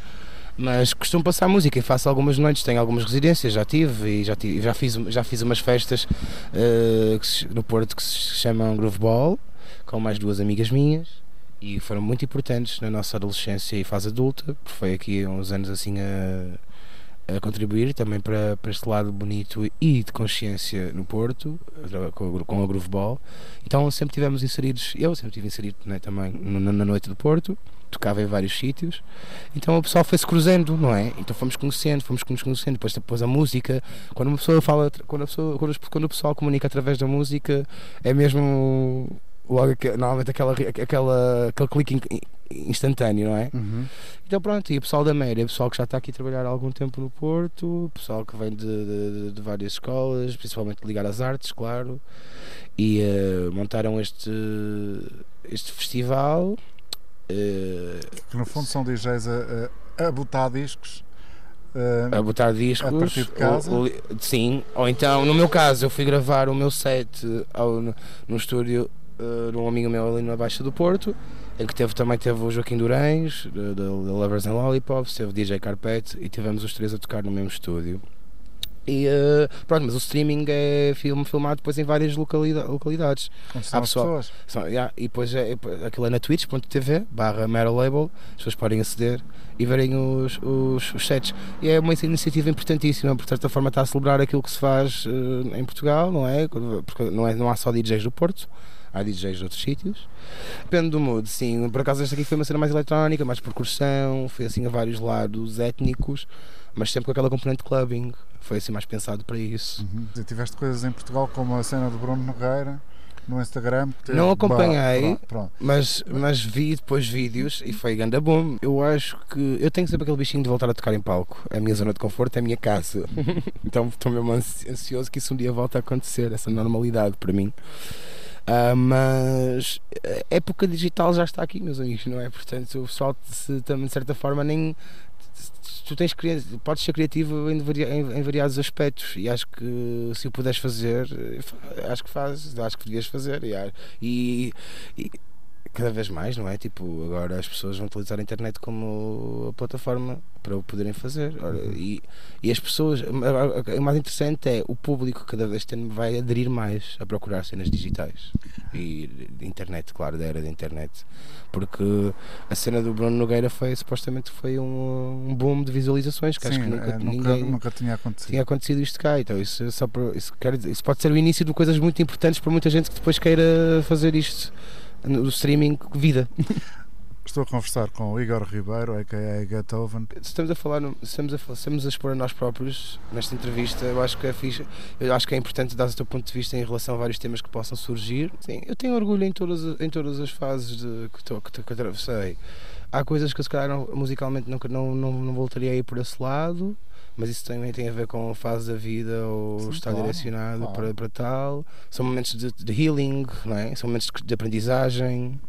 Mas costumo passar música e faço algumas noites, tenho algumas residências, já tive e já, tive, já, fiz, já fiz umas festas se- no Porto que se chamam Groove Ball, com mais duas amigas minhas e foram muito importantes na nossa adolescência e fase adulta, porque foi aqui uns anos assim a, a contribuir também para, para este lado bonito e de consciência no Porto, com, a com a Groove Ball. Então sempre tivemos inseridos, eu sempre estive inserido né, também na noite do Porto, tocava em vários sítios, então o pessoal foi-se cruzando, não é? Então fomos conhecendo, fomos nos conhecendo, depois, depois a música, quando uma pessoa fala, quando, a pessoa, quando, quando o pessoal comunica através da música, é mesmo logo normalmente aquela, aquela, aquele clique in- instantâneo, não é? Uhum. Então pronto, e o pessoal da Méria, o pessoal que já está aqui a trabalhar há algum tempo no Porto, o pessoal que vem de, de- de várias escolas, principalmente ligado às artes, claro, e eh, montaram este, este festival. Que no fundo são DJs a, a, a botar discos. uh, a botar discos. A partir de casa? ou- ou- sim, ou então, no meu caso, eu fui gravar o meu set ao, no, no estúdio eh, de um amigo meu ali na Baixa do Porto, em que teve, também teve o Joaquim Durães, da Lovers and Lollipops, teve o DJ Carpet e tivemos os três a tocar no mesmo estúdio. E eh, pronto, mas o streaming é filme filmado depois em várias localida- localidades. há as pessoal- pessoas. São- yeah, e depois é, é- aquilo é na twitch.tv barra Label, as pessoas podem aceder e verem os, os, os sets. E é uma iniciativa importantíssima, porque de certa forma está a celebrar aquilo que se faz eh, em Portugal, não é? Porque não, é? não há só DJs do Porto, há DJs de outros sítios. Depende do mood, sim. Por acaso esta aqui foi uma cena mais eletrónica, mais percussão, foi assim a vários lados étnicos, mas sempre com aquela componente clubbing. Foi assim mais pensado para isso. Uhum. Tiveste coisas em Portugal como a cena do Bruno Nogueira no Instagram. teve- Não acompanhei. Pronto, pronto. Mas, mas vi depois vídeos e foi ganda bom. Eu acho que eu tenho sempre aquele bichinho de voltar a tocar em palco. É a minha zona de conforto, é a minha casa. então estou mesmo ansi- ansioso que isso um dia volte a acontecer, essa normalidade para mim. Ah, mas a época digital já está aqui, meus amigos, não é? Portanto, o pessoal, se, também, de certa forma, nem. Tu tens, podes ser criativo em, em- em variados aspectos e acho que se o puderes fazer, eh, acho que fazes, acho que devias fazer. E, e, e cada vez mais, não é? Tipo, agora as pessoas vão utilizar a internet como plataforma para o poderem fazer. Ora, e, e as pessoas, o mais interessante é o público cada vez vai aderir mais a procurar cenas digitais e internet, claro, da era da internet. Porque a cena do Bruno Nogueira foi supostamente foi um, um boom de visualizações que acho Sim, que nunca, é, nunca, ninguém nunca tinha acontecido. tinha acontecido isto cá. Então isso, é só isso, quer dizer, isso pode ser o início de coisas muito importantes para muita gente que depois queira fazer isto no streaming vida. Estou a conversar com o Igor Ribeiro, a.k.a. Beethoven. Estamos a falar, estamos a, estamos a expor a nós próprios nesta entrevista. Eu acho que é fixe, eu acho que é importante dar o teu ponto de vista em relação a vários temas que possam surgir. Sim, eu tenho orgulho em todas, as- em todas as fases de, que, tô- que, que atravessei. Há coisas que se calhar não- musicalmente nunca não, não, não voltaria a ir por esse lado, mas isso também tem a ver com a fase da vida ou Sim, estar claro, direcionado claro. Para, para tal. São momentos de, de healing, não é? são momentos de aprendizagem.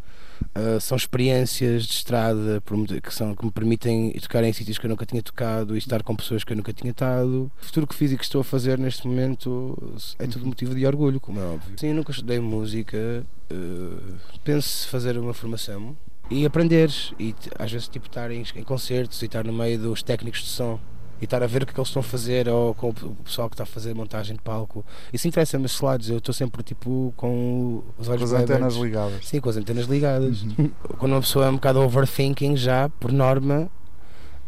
Uh, são experiências de estrada que, são, que me permitem tocar em sítios que eu nunca tinha tocado e estar com pessoas que eu nunca tinha estado. O futuro que fiz e que estou a fazer neste momento é tudo motivo de orgulho, como é óbvio. Sim, eu nunca estudei música, uh, penso fazer uma formação e aprender. E às vezes tipo, estar em, em concertos e estar no meio dos técnicos de som. E estar a ver o que é que eles estão a fazer ou com o pessoal que está a fazer montagem de palco. Isso interessa-me esses lados. Eu estou sempre tipo com os Com olhos as bem antenas abertos. ligadas. Sim, com as antenas ligadas. Quando uma pessoa é um bocado overthinking já, por norma,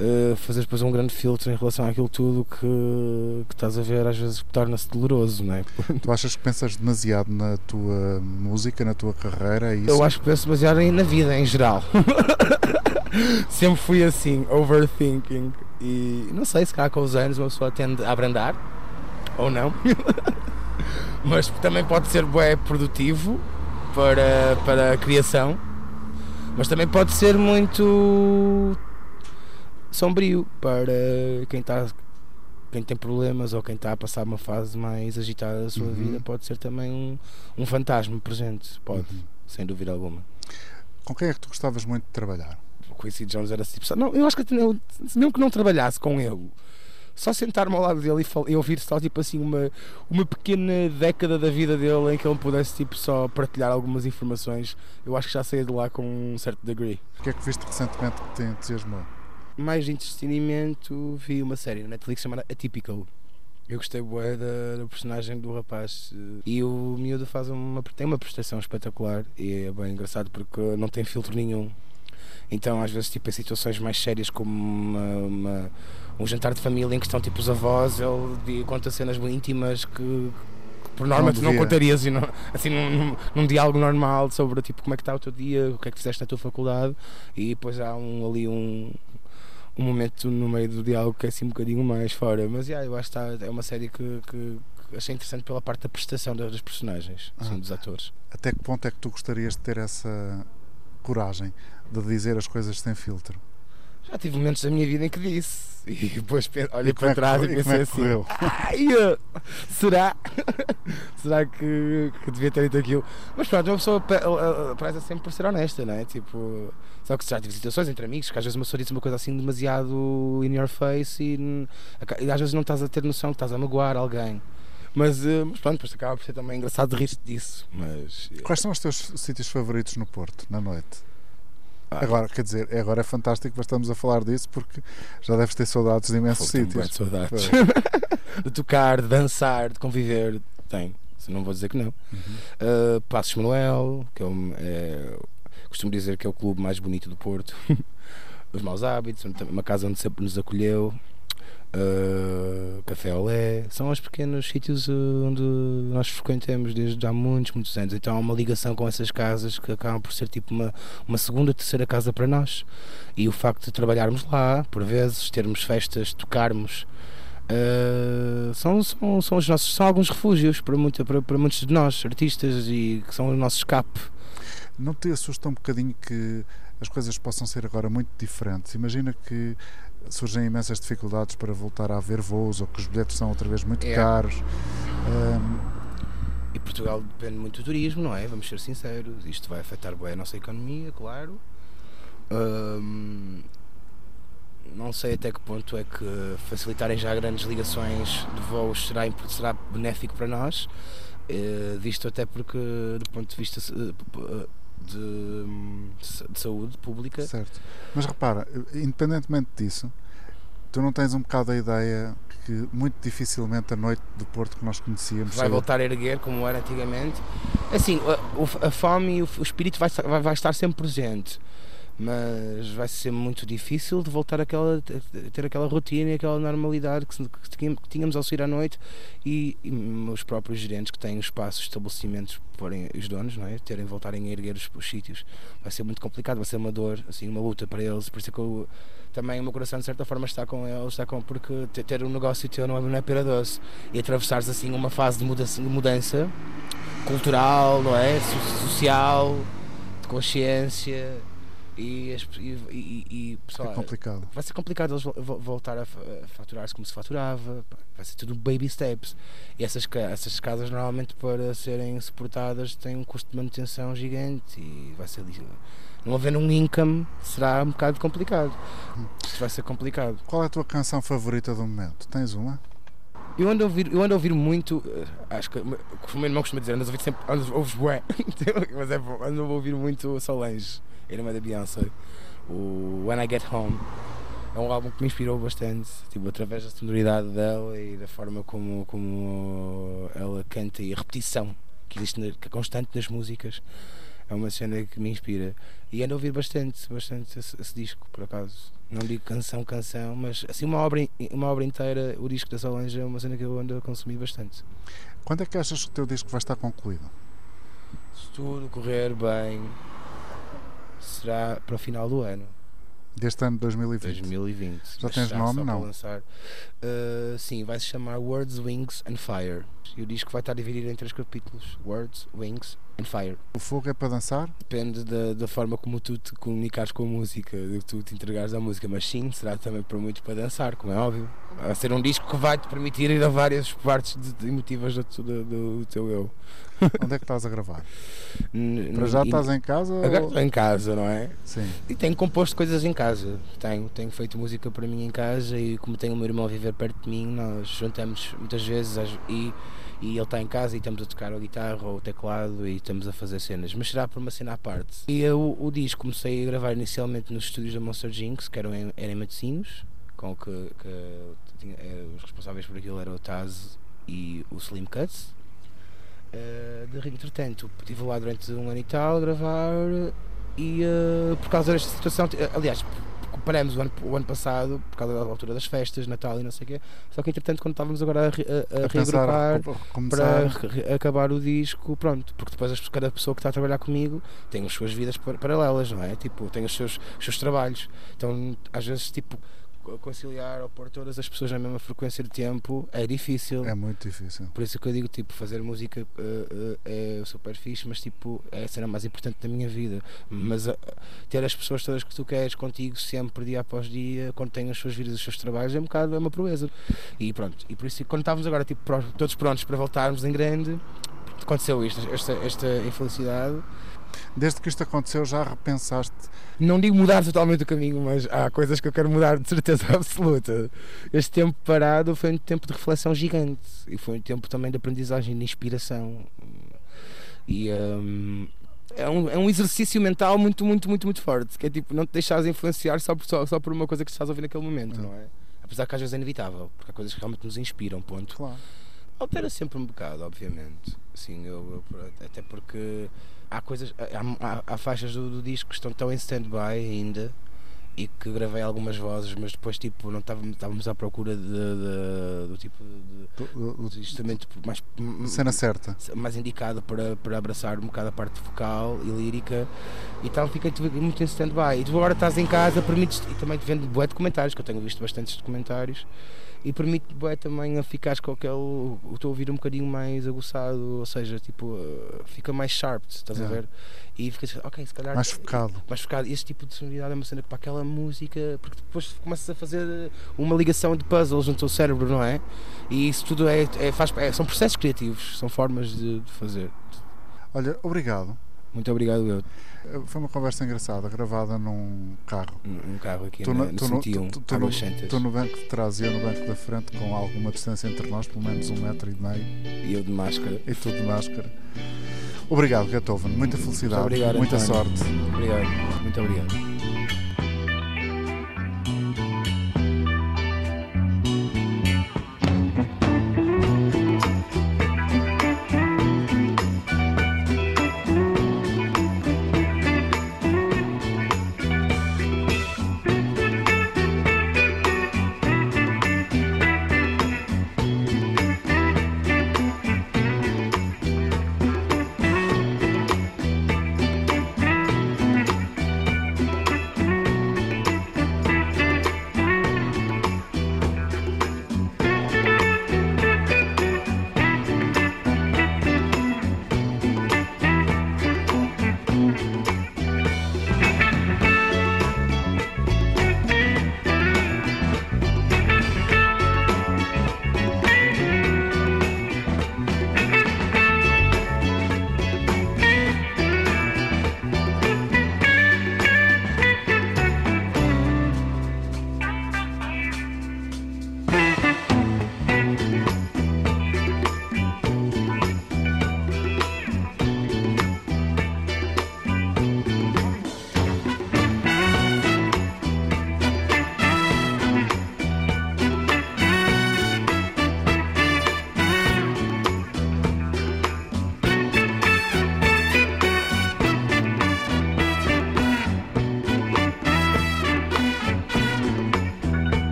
uh, fazer depois um grande filtro em relação àquilo tudo que, que estás a ver, às vezes torna-se doloroso, não é? Tu achas que pensas demasiado na tua música, na tua carreira? É isso? Eu acho que penso demasiado em- na vida em geral. Sempre fui assim, overthinking. E não sei, se calhar com os anos uma pessoa tende a abrandar, ou não. Mas também pode ser bué produtivo para, para a criação. Mas também pode ser muito sombrio para quem está quem tem problemas ou quem está a passar uma fase mais agitada da sua Uhum. vida pode ser também um, um fantasma presente, pode, sem dúvida alguma. Com quem é que tu gostavas muito de trabalhar? Quincy Jones era só- não, eu acho que eu, mesmo que não trabalhasse com ele, só sentar-me ao lado dele e, e ouvir só tipo assim uma, uma pequena década da vida dele em que ele pudesse tipo só partilhar algumas informações, eu acho que já saía de lá com um certo degree. O que é que viste recentemente que te entusiasmou? mais de entretenimento vi uma série na Netflix chamada Atypical. Eu gostei bué da, da personagem do rapaz eh, e o miúdo faz uma, tem uma prestação espetacular e é bem engraçado porque não tem filtro nenhum. Então às vezes tipo em situações mais sérias como uma, uma- um jantar de família em que estão tipo os avós, ele conta cenas bem íntimas que, por norma tu não contarias e não- assim num, num, diálogo normal sobre tipo como é que está o teu dia, o que é que fizeste na tua faculdade e depois há um, ali um, um momento no meio do diálogo que é assim um bocadinho mais fora. Mas yeah, eu acho que está, é uma série que, que- achei interessante pela parte da prestação das das personagens, assim, Ah. dos atores. Até que ponto é que tu gostarias de ter essa coragem de dizer as coisas sem filtro? Já tive momentos da minha vida em que disse. E depois olhei E para é que trás e e pensei é que assim: correu? Ai, será? será que, que devia ter dito aquilo? Mas pronto, uma pessoa pe- preza sempre por ser honesta, não é? Tipo, só que já tive situações entre amigos que às vezes uma pessoa diz uma coisa assim demasiado in your face e, e às vezes não estás a ter noção que estás a magoar alguém. Mas, uh, mas pronto, depois acaba por ser também engraçado rir disso. Mas Quais são os teus sítios favoritos no Porto, na noite? Ah. Agora, quer dizer, agora é fantástico que estamos a falar disso porque já deves ter saudades de imensos tenho sítios. de saudades. De tocar, de dançar, de conviver. Tem, não vou dizer que não. Uh, Passos Manuel, que é, um, é- costumo dizer que é o clube mais bonito do Porto. Os Maus Hábitos, uma casa onde sempre nos acolheu. Uh, Café Olé, são os pequenos sítios uh, onde nós frequentamos desde há muitos, muitos anos. Então há uma ligação com essas casas que acabam por ser tipo uma, uma segunda, terceira casa para nós. E o facto de trabalharmos lá, por vezes, termos festas, tocarmos, Uh, são, são, são, os nossos, são alguns refúgios para, muito, para, para muitos de nós, artistas, e que são o nosso escape. Não te assusta um bocadinho que as coisas possam ser agora muito diferentes? Imagina que surgem imensas dificuldades para voltar a haver voos ou que os bilhetes são outra vez muito É. caros. Ahm, E Portugal depende muito do turismo, não é? Vamos ser sinceros. Isto vai afetar bem a nossa economia, claro. Ahm, não sei até que ponto é que facilitarem já grandes ligações de voos será, será benéfico para nós, eh, visto até porque, do ponto de vista eh, de, hum, de saúde pública, certo. Mas repara, independentemente disso, tu não tens um bocado a ideia que muito dificilmente a noite do Porto que nós conhecíamos vai voltar a erguer como era antigamente. Assim, a, a fome e o, o espírito vai, vai, vai estar sempre presente, mas vai ser muito difícil de voltar àquela, a ter aquela rotina e aquela normalidade que, tínhamos- ao sair à noite e, e os próprios gerentes que têm os espaços, estabelecimentos, porem os donos, não é? terem voltarem a erguer os, os sítios. Vai ser muito complicado, vai ser uma dor, assim, uma luta para eles. Por isso é que eu, também o meu coração de certa forma está com eles, está com porque te- ter um negócio teu não é, não é pera doce e atravessares assim uma fase de mudança, de mudança cultural, não é? So- social, de consciência e, e, e, e, É complicado. vai ser complicado eles vo- vo- voltar a fa- a faturar-se como se faturava, vai ser tudo baby steps. E essas, essas casas normalmente para serem suportadas têm um custo de manutenção gigante e vai ser não havendo um income será um bocado complicado. Isto vai ser complicado. Qual é a tua canção favorita do momento? Tens uma? Eu ando a ouvir, eu ando a ouvir muito, eh, acho que o meu o meu irmão costuma dizer, andas a ouvir sempre, andas, ouves bué, mas é bom, ando a ouvir muito Solange, irmã da Beyoncé, o When I Get Home. É um álbum que me inspirou bastante, tipo, através da sonoridade dela e da forma como, como ela canta e a repetição que existe, na- que é constante nas músicas. É uma cena que me inspira. E ando a ouvir bastante, bastante esse, esse disco, por acaso. Não digo canção, canção, mas assim uma obra, uma obra inteira, o disco da Solange é uma cena que eu ando a consumir bastante. Quando é que achas que o teu disco vai estar concluído? Se tudo correr bem, será para o final do ano. Deste ano de 2020? 2020. Já tens nome, não? Uh, sim, vai se chamar Words, Wings and Fire. E o disco vai estar dividido em três capítulos: Words, Wings and Fire. O fogo é para dançar? Depende da, da forma como tu te comunicares com a música, de que tu te entregares à música, mas sim, será também para muito para dançar, como é óbvio. Vai ser um disco que vai te permitir ir a várias partes de, de emotivas do, do, do teu eu. Onde é que estás a gravar? N- Para já estás em casa? Agora ou- em casa, não é? Sim. E tenho composto coisas em casa. Tenho, tenho feito música para mim em casa e como tenho o meu irmão a viver perto de mim, nós juntamos muitas vezes e, e ele está em casa e estamos a tocar a guitarra ou o teclado e estamos a fazer cenas. Mas será por uma cena à parte. E eu, o disco comecei a gravar inicialmente nos estúdios da Monster Jinx, que eram em, eram em Matosinhos, com que, que eh, os responsáveis por aquilo eram o Taz e o Slim Cuts. Eh, de, entretanto, estive lá durante um ano e tal a gravar e eh, por causa desta situação, aliás, paramos o ano, o ano passado por causa da altura das festas, Natal e não sei o quê. Só que entretanto, quando estávamos agora a, a, a A reagrupar para re- acabar o disco, pronto, porque depois cada pessoa que está a trabalhar comigo tem as suas vidas par- paralelas, não é? Tipo, tem os seus, os seus trabalhos. Então, às vezes, tipo, conciliar ou pôr todas as pessoas na mesma frequência de tempo é difícil. É muito difícil. Por isso que eu digo, tipo, fazer música uh, uh, é super fixe, mas tipo, é a cena mais importante da minha vida. Mas uh, ter as pessoas todas que tu queres contigo sempre, dia após dia, quando têm as suas vidas, os seus trabalhos, é um bocado, é uma proeza. E pronto, e por isso, quando estávamos agora, tipo, todos prontos para voltarmos em grande, aconteceu isto, esta, esta infelicidade. Desde que isto aconteceu, já repensaste. Não digo mudar totalmente o caminho, mas há coisas que eu quero mudar de certeza absoluta. Este tempo parado foi um tempo de reflexão gigante e foi um tempo também de aprendizagem, de inspiração. E hum, é, um, é um exercício mental muito, muito, muito, muito forte. Que é tipo, não te deixares influenciar só por, só, só por uma coisa que estás a ouvir naquele momento, Hum. não é? Apesar que às vezes é inevitável, porque há coisas que realmente nos inspiram, ponto. Claro. Altera sempre um bocado, obviamente. Sim, eu, eu- até porque há coisas, há, há- há faixas do, do disco que estão tão em stand-by ainda e que gravei algumas vozes, mas depois tipo não estávamos, estávamos à procura de, de- do tipo de, de instrumento mais Cena certa. mais indicado para, para abraçar um bocado a parte vocal e lírica e tal, fiquei muito em stand-by. E tu agora estás em casa, permites e também te vendo bué documentários, que eu tenho visto bastantes documentários, e permite bué também a ficares com aquele o teu ouvido um bocadinho mais aguçado, ou seja, tipo, eh, fica mais sharp, estás a ver? E ficas, ok, se calhar Mais focado. mais focado. Este tipo de sonoridade é uma cena que para aquela música, porque depois começas a fazer uma ligação de puzzles no teu cérebro, não é? E isso tudo é, é- faz, é- são processos criativos, são formas de, de fazer. Olha, obrigado. Muito obrigado, eu. Foi uma conversa engraçada, gravada num carro. Um carro aqui Tu na, no, tu no- 101, tu- tu no- tu no banco de trás e eu no banco da frente, com alguma distância entre nós, pelo menos um metro e meio, E eu de máscara. e tudo de máscara. Obrigado, Beethoven. Muita felicidade, obrigado, muita António. sorte. Obrigado, muito obrigado.